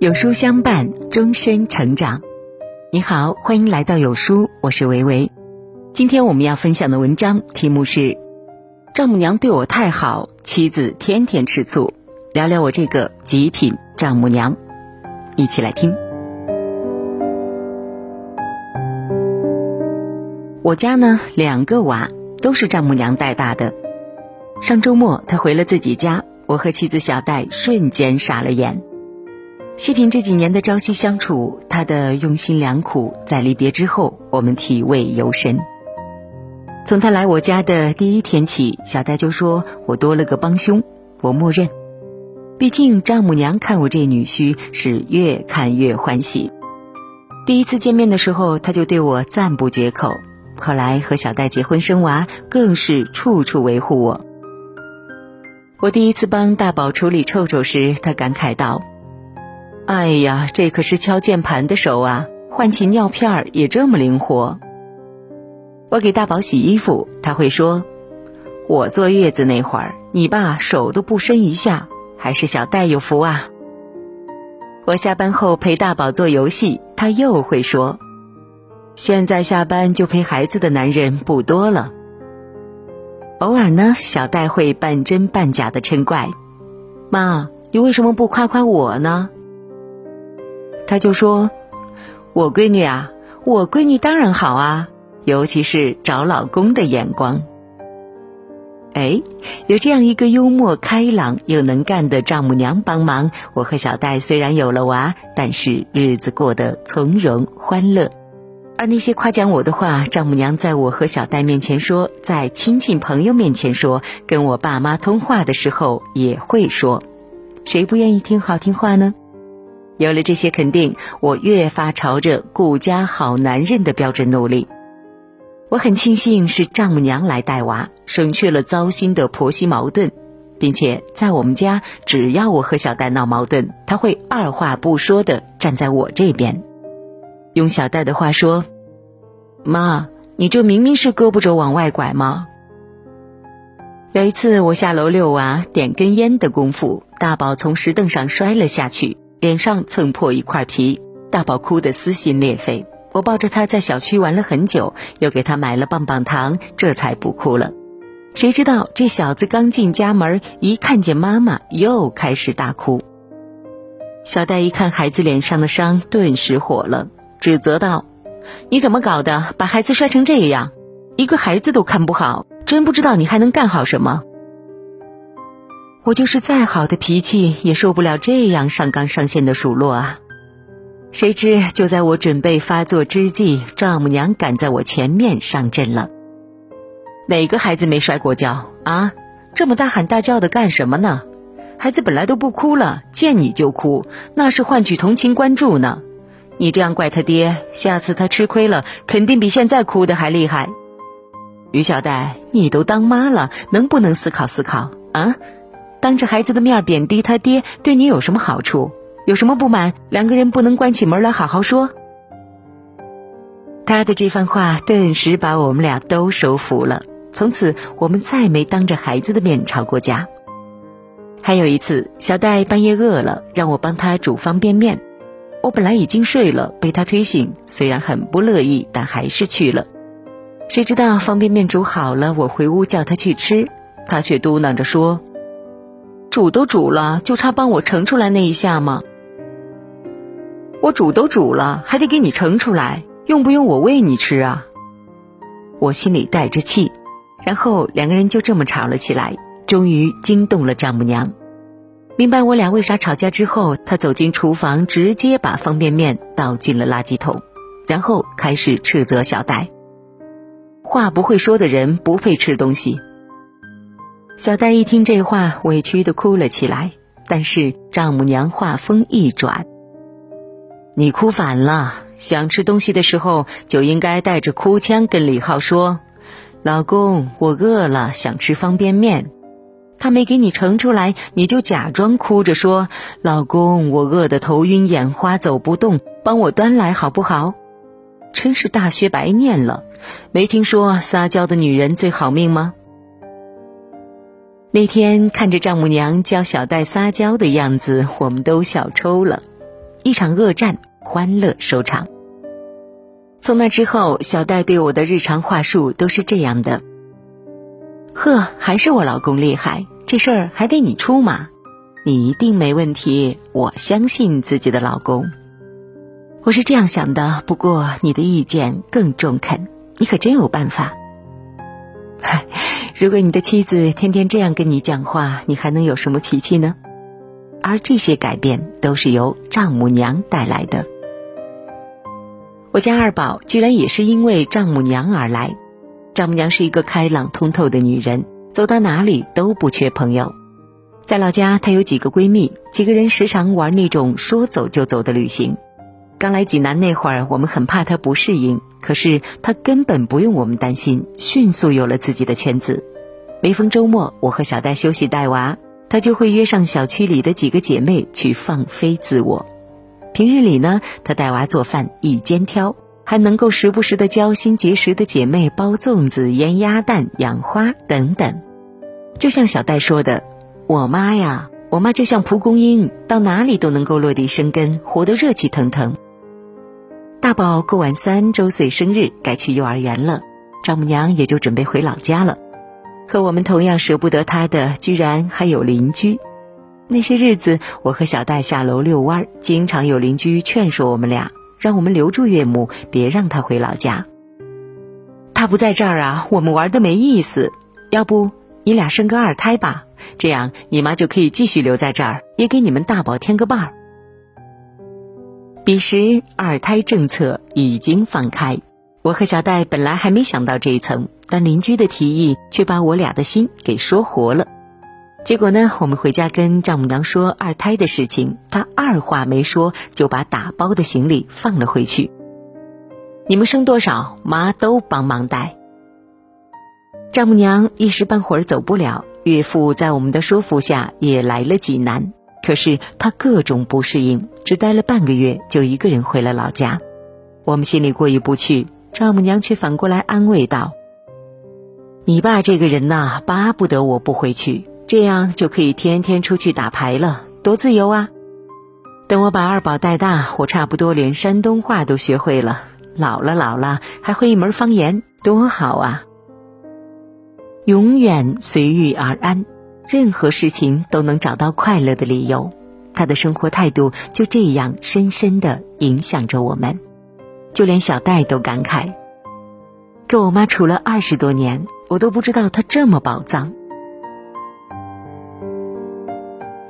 有书相伴，终身成长。你好，欢迎来到有书，我是维维。今天我们要分享的文章题目是：丈母娘对我太好，妻子天天吃醋。聊聊我这个极品丈母娘，一起来听。我家呢，两个娃都是丈母娘带大的。上周末他回了自己家，我和妻子小戴瞬间傻了眼。细品这几年的朝夕相处，他的用心良苦，在离别之后，我们体味尤深。从他来我家的第一天起，小戴就说我多了个帮凶，我默认。毕竟丈母娘看我这女婿是越看越欢喜。第一次见面的时候，他就对我赞不绝口。后来和小戴结婚生娃，更是处处维护我。我第一次帮大宝处理臭臭时，他感慨道。哎呀，这可是敲键盘的手啊！换起尿片儿也这么灵活。我给大宝洗衣服，他会说：“我坐月子那会儿，你爸手都不伸一下，还是小戴有福啊。”我下班后陪大宝做游戏，他又会说：“现在下班就陪孩子的男人不多了。”偶尔呢，小戴会半真半假的嗔怪：“妈，你为什么不夸夸我呢？”他就说：“我闺女啊，我闺女当然好啊，尤其是找老公的眼光。哎，有这样一个幽默开朗又能干的丈母娘帮忙，我和小戴虽然有了娃，但是日子过得从容欢乐。而那些夸奖我的话，丈母娘在我和小戴面前说，在亲戚朋友面前说，跟我爸妈通话的时候也会说。谁不愿意听好听话呢？”有了这些肯定，我越发朝着顾家好男人的标准努力。我很庆幸是丈母娘来带娃，省去了糟心的婆媳矛盾，并且在我们家，只要我和小戴闹矛盾，她会二话不说的站在我这边。用小戴的话说：“妈，你这明明是胳膊肘往外拐吗？”有一次我下楼遛娃，点根烟的功夫，大宝从石凳上摔了下去。脸上蹭破一块皮，大宝哭得撕心裂肺。我抱着他在小区玩了很久，又给他买了棒棒糖，这才不哭了。谁知道这小子刚进家门，一看见妈妈，又开始大哭。小戴一看孩子脸上的伤，顿时火了，指责道：“你怎么搞的？把孩子摔成这样，一个孩子都看不好，真不知道你还能干好什么。”我就是再好的脾气，也受不了这样上纲上线的数落啊！谁知就在我准备发作之际，丈母娘赶在我前面上阵了。哪个孩子没摔过跤啊？这么大喊大叫的干什么呢？孩子本来都不哭了，见你就哭，那是换取同情关注呢。你这样怪他爹，下次他吃亏了，肯定比现在哭的还厉害。于小戴，你都当妈了，能不能思考思考啊？当着孩子的面贬低他爹，对你有什么好处？有什么不满？两个人不能关起门来好好说。他的这番话顿时把我们俩都收服了。从此，我们再没当着孩子的面吵过架。还有一次，小戴半夜饿了，让我帮他煮方便面。我本来已经睡了，被他推醒，虽然很不乐意，但还是去了。谁知道方便面煮好了，我回屋叫他去吃，他却嘟囔着说。煮都煮了，就差帮我盛出来那一下吗？我煮都煮了，还得给你盛出来，用不用我喂你吃啊？我心里带着气，然后两个人就这么吵了起来，终于惊动了丈母娘。明白我俩为啥吵架之后，她走进厨房，直接把方便面倒进了垃圾桶，然后开始斥责小戴：话不会说的人不配吃东西。小戴一听这话，委屈的哭了起来。但是丈母娘话锋一转：“你哭反了，想吃东西的时候就应该带着哭腔跟李浩说：‘老公，我饿了，想吃方便面。’他没给你盛出来，你就假装哭着说：‘老公，我饿得头晕眼花，走不动，帮我端来好不好？’真是大学白念了，没听说撒娇的女人最好命吗？”那天看着丈母娘教小戴撒娇的样子，我们都笑抽了。一场恶战欢乐收场。从那之后，小戴对我的日常话术都是这样的：“呵，还是我老公厉害，这事儿还得你出马，你一定没问题，我相信自己的老公。”我是这样想的，不过你的意见更中肯，你可真有办法。嗨，如果你的妻子天天这样跟你讲话，你还能有什么脾气呢？而这些改变都是由丈母娘带来的。我家二宝居然也是因为丈母娘而来。丈母娘是一个开朗通透的女人，走到哪里都不缺朋友。在老家，她有几个闺蜜，几个人时常玩那种说走就走的旅行。刚来济南那会儿，我们很怕她不适应，可是她根本不用我们担心，迅速有了自己的圈子。每逢周末，我和小戴休息带娃。她就会约上小区里的几个姐妹去放飞自我。平日里呢，她带娃做饭一肩挑，还能够时不时的教新结识的姐妹包粽子、腌鸭蛋、养花等等。就像小戴说的：“我妈呀，我妈就像蒲公英，到哪里都能够落地生根，活得热气腾腾。”大宝过完三周岁生日，该去幼儿园了，丈母娘也就准备回老家了。和我们同样舍不得他的，居然还有邻居。那些日子，我和小戴下楼遛弯，经常有邻居劝说我们俩，让我们留住岳母，别让他回老家。他不在这儿啊，我们玩的没意思。要不你俩生个二胎吧，这样你妈就可以继续留在这儿，也给你们大宝添个伴儿。彼时，二胎政策已经放开。我和小戴本来还没想到这一层，但邻居的提议却把我俩的心给说活了。结果呢，我们回家跟丈母娘说二胎的事情，她二话没说就把打包的行李放了回去。你们生多少，妈都帮忙带。丈母娘一时半会儿走不了，岳父在我们的说服下也来了济南，可是他各种不适应，只待了半个月就一个人回了老家。我们心里过意不去。丈母娘却反过来安慰道：“你爸这个人呐，巴不得我不回去，这样就可以天天出去打牌了，多自由啊！等我把二宝带大，我差不多连山东话都学会了，老了老了还会一门方言，多好啊！永远随遇而安，任何事情都能找到快乐的理由。他的生活态度就这样深深的影响着我们。”就连小戴都感慨，跟我妈处了二十多年，我都不知道她这么宝藏。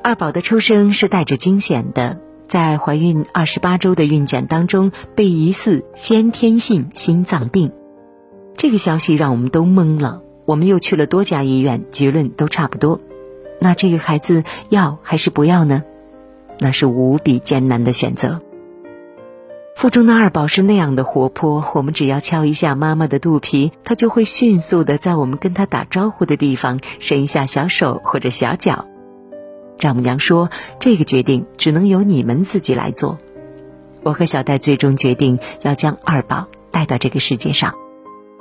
二宝的出生是带着惊险的，在怀孕二十八周的孕检当中被疑似先天性心脏病，这个消息让我们都懵了。我们又去了多家医院，结论都差不多。那这个孩子要还是不要呢？那是无比艰难的选择。腹中的二宝是那样的活泼，我们只要敲一下妈妈的肚皮，他就会迅速的在我们跟他打招呼的地方伸一下小手或者小脚。丈母娘说：“这个决定只能由你们自己来做。”我和小戴最终决定要将二宝带到这个世界上，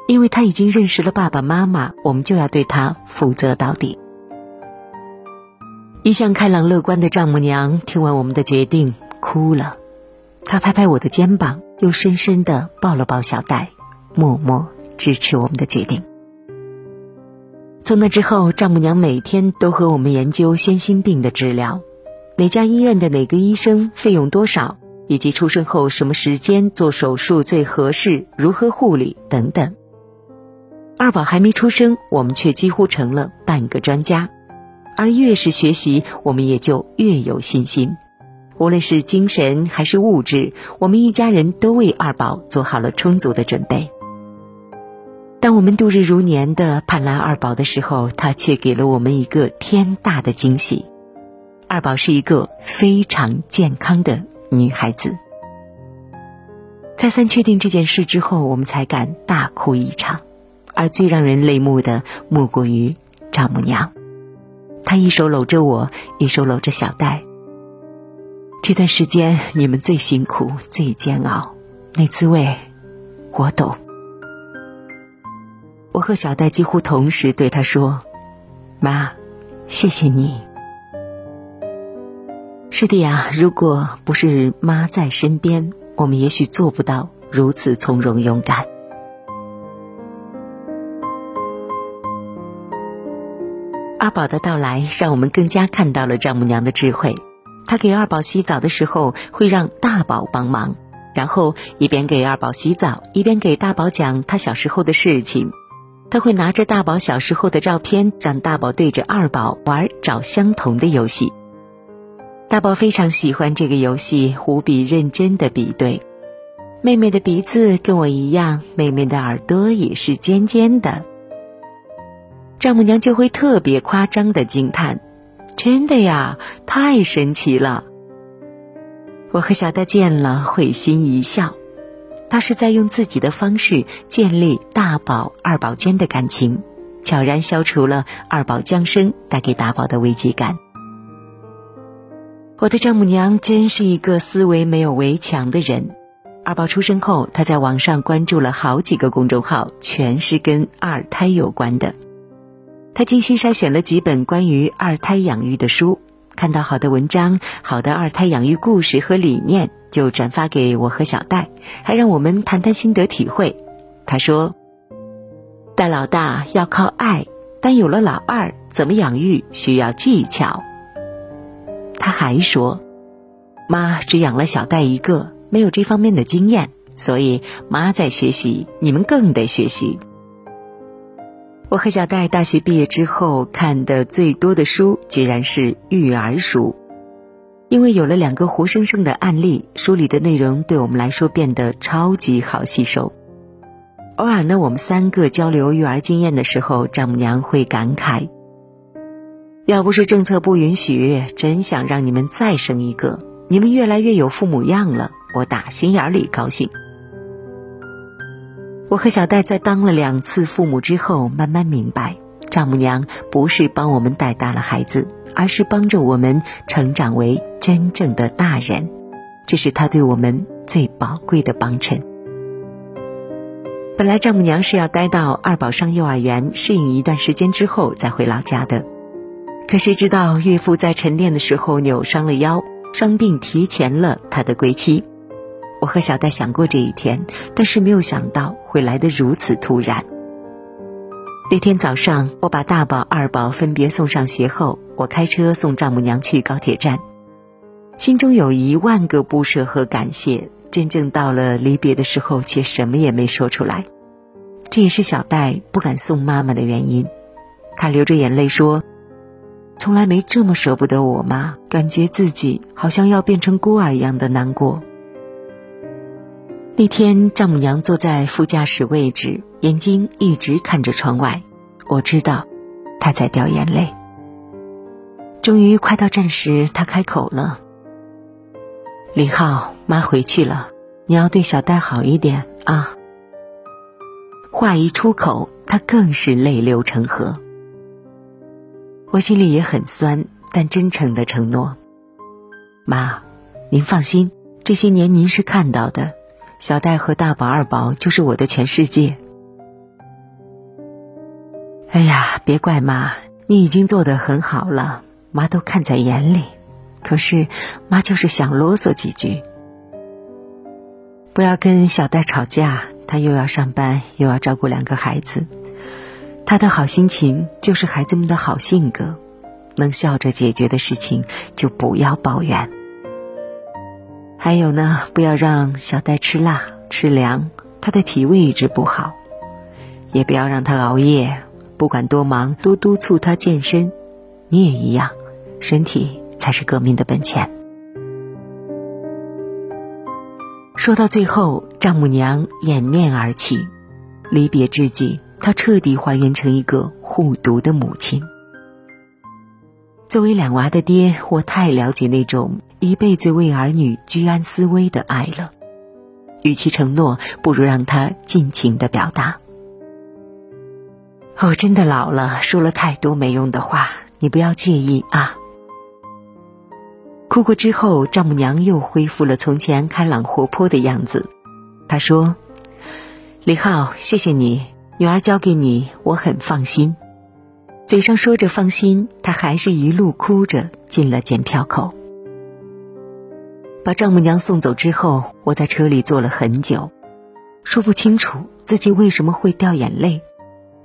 因为他已经认识了爸爸妈妈，我们就要对他负责到底。一向开朗乐观的丈母娘听完我们的决定，哭了。她拍拍我的肩膀，又深深的抱了抱小戴，默默支持我们的决定。从那之后，丈母娘每天都和我们研究先心病的治疗，哪家医院的哪个医生，费用多少，以及出生后什么时间做手术最合适，如何护理等等。二宝还没出生，我们却几乎成了半个专家，而越是学习，我们也就越有信心。无论是精神还是物质，我们一家人都为二宝做好了充足的准备。当我们度日如年的盼来二宝的时候，他却给了我们一个天大的惊喜：二宝是一个非常健康的女孩子。再三确定这件事之后，我们才敢大哭一场。而最让人泪目的，莫过于丈母娘，他一手搂着我，一手搂着小戴。这段时间你们最辛苦、最煎熬，那滋味我懂。我和小戴几乎同时对他说：“妈，谢谢你。”是的呀，如果不是妈在身边，我们也许做不到如此从容勇敢。二宝的到来，让我们更加看到了丈母娘的智慧。她给二宝洗澡的时候，会让大宝帮忙，然后一边给二宝洗澡，一边给大宝讲他小时候的事情。他会拿着大宝小时候的照片，让大宝对着二宝玩找相同的游戏。大宝非常喜欢这个游戏，无比认真的比对。妹妹的鼻子跟我一样，妹妹的耳朵也是尖尖的。丈母娘就会特别夸张的惊叹：“真的呀，太神奇了！”我和小戴见了会心一笑，他是在用自己的方式建立大宝、二宝间的感情，悄然消除了二宝降生带给大宝的危机感。我的丈母娘真是一个思维没有围墙的人。二宝出生后，她在网上关注了好几个公众号，全是跟二胎有关的。他精心筛选了几本关于二胎养育的书，看到好的文章、好的二胎养育故事和理念，就转发给我和小戴，还让我们谈谈心得体会。他说：“带老大要靠爱，但有了老二，怎么养育需要技巧。”他还说：“妈只养了小戴一个，没有这方面的经验，所以妈在学习，你们更得学习。”我和小戴大学毕业之后看的最多的书，居然是育儿书，因为有了两个活生生的案例，书里的内容对我们来说变得超级好吸收。偶尔呢，我们三个交流育儿经验的时候，丈母娘会感慨。要不是政策不允许，真想让你们再生一个。你们越来越有父母样了，我打心眼里高兴。我和小戴在当了两次父母之后，慢慢明白，丈母娘不是帮我们带大了孩子，而是帮着我们成长为真正的大人。这是她对我们最宝贵的帮衬。本来丈母娘是要待到二宝上幼儿园，适应一段时间之后再回老家的。可谁知道岳父在晨练的时候扭伤了腰，伤病提前了他的归期。我和小戴想过这一天，但是没有想到会来得如此突然。那天早上，我把大宝、二宝分别送上学后，我开车送丈母娘去高铁站，心中有一万个不舍和感谢。真正到了离别的时候，却什么也没说出来。这也是小戴不敢送妈妈的原因。他流着眼泪说。从来没这么舍不得我妈，感觉自己好像要变成孤儿一样的难过。那天丈母娘坐在副驾驶位置，眼睛一直看着窗外，我知道她在掉眼泪。终于快到站时，她开口了：“李浩，妈回去了，你要对小戴好一点啊。”话一出口，她更是泪流成河。我心里也很酸，但真诚的承诺：“妈，您放心，这些年您是看到的，小戴和大宝、二宝就是我的全世界。”哎呀，别怪妈，你已经做得很好了，妈都看在眼里。可是妈就是想啰嗦几句，不要跟小戴吵架，他又要上班，又要照顾两个孩子。他的好心情就是孩子们的好性格，能笑着解决的事情就不要抱怨。还有呢，不要让小戴吃辣吃凉，他的脾胃一直不好。也不要让他熬夜，不管多忙，多督促他健身。你也一样，身体才是革命的本钱。说到最后，丈母娘掩面而泣，离别之际。她彻底还原成一个护犊的母亲。作为两娃的爹，我太了解那种一辈子为儿女居安思危的爱了。与其承诺，不如让他尽情的表达。我真的老了，说了太多没用的话，你不要介意啊。哭过之后，丈母娘又恢复了从前开朗活泼的样子。她说：“李浩，谢谢你。”女儿交给你，我很放心。嘴上说着放心，她还是一路哭着进了检票口。把丈母娘送走之后，我在车里坐了很久，说不清楚自己为什么会掉眼泪，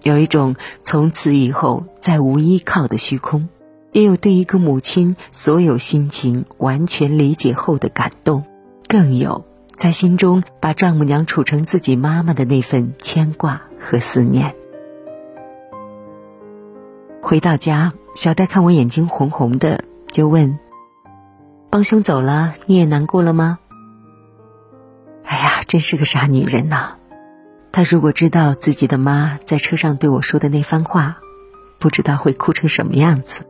有一种从此以后再无依靠的虚空，也有对一个母亲所有心情完全理解后的感动，更有在心中把丈母娘处成自己妈妈的那份牵挂和思念。回到家，小戴看我眼睛红红的，就问。帮凶走了，你也难过了吗？哎呀，真是个傻女人呐！她如果知道自己的妈在车上对我说的那番话，不知道会哭成什么样子。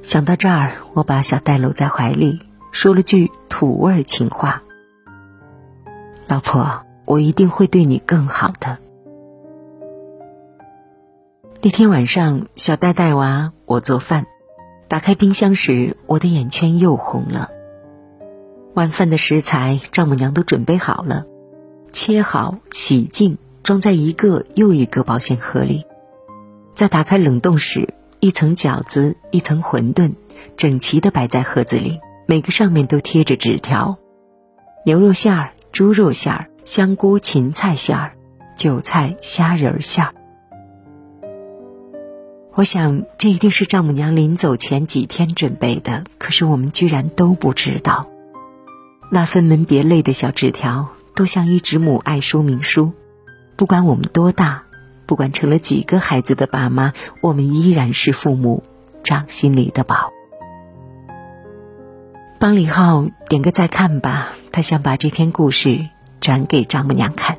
想到这儿，我把小戴搂在怀里，说了句土味情话：“老婆，我一定会对你更好的。”那天晚上，小戴带娃，我做饭。打开冰箱时，我的眼圈又红了。晚饭的食材，丈母娘都准备好了，切好、洗净，装在一个又一个保鲜盒里。在打开冷冻时，一层饺子，一层馄饨，整齐的摆在盒子里，每个上面都贴着纸条：牛肉馅儿、猪肉馅儿、香菇芹菜馅儿、韭菜虾仁馅儿。我想，这一定是丈母娘临走前几天准备的。可是我们居然都不知道，那分门别类的小纸条，都像一纸母爱说明书。不管我们多大，不管成了几个孩子的爸妈，我们依然是父母掌心里的宝。帮李浩点个再看吧，他想把这篇故事转给丈母娘看。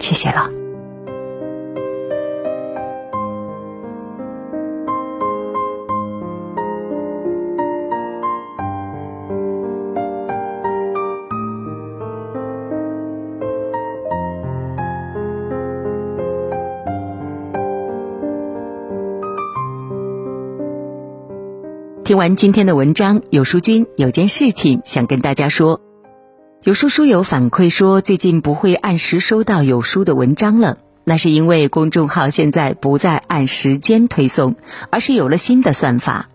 谢谢了。听完今天的文章，有书君有件事情想跟大家说。有书书友反馈说，最近不会按时收到有书的文章了，那是因为公众号现在不再按时间推送，而是有了新的算法。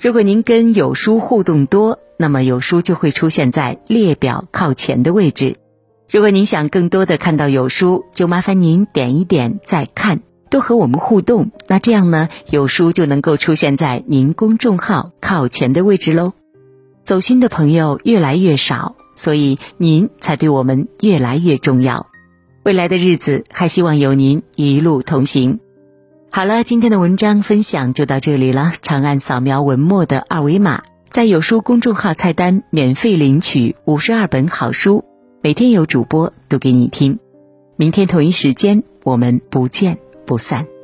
如果您跟有书互动多，那么有书就会出现在列表靠前的位置。如果您想更多的看到有书，就麻烦您点一点再看。多和我们互动，那这样呢，有书就能够出现在您公众号靠前的位置喽。走心的朋友越来越少，所以您才对我们越来越重要。未来的日子，还希望有您一路同行。好了，今天的文章分享就到这里了。长按扫描文末的二维码，在有书公众号菜单免费领取五十二本好书，每天有主播读给你听。明天同一时间，我们不见。不散。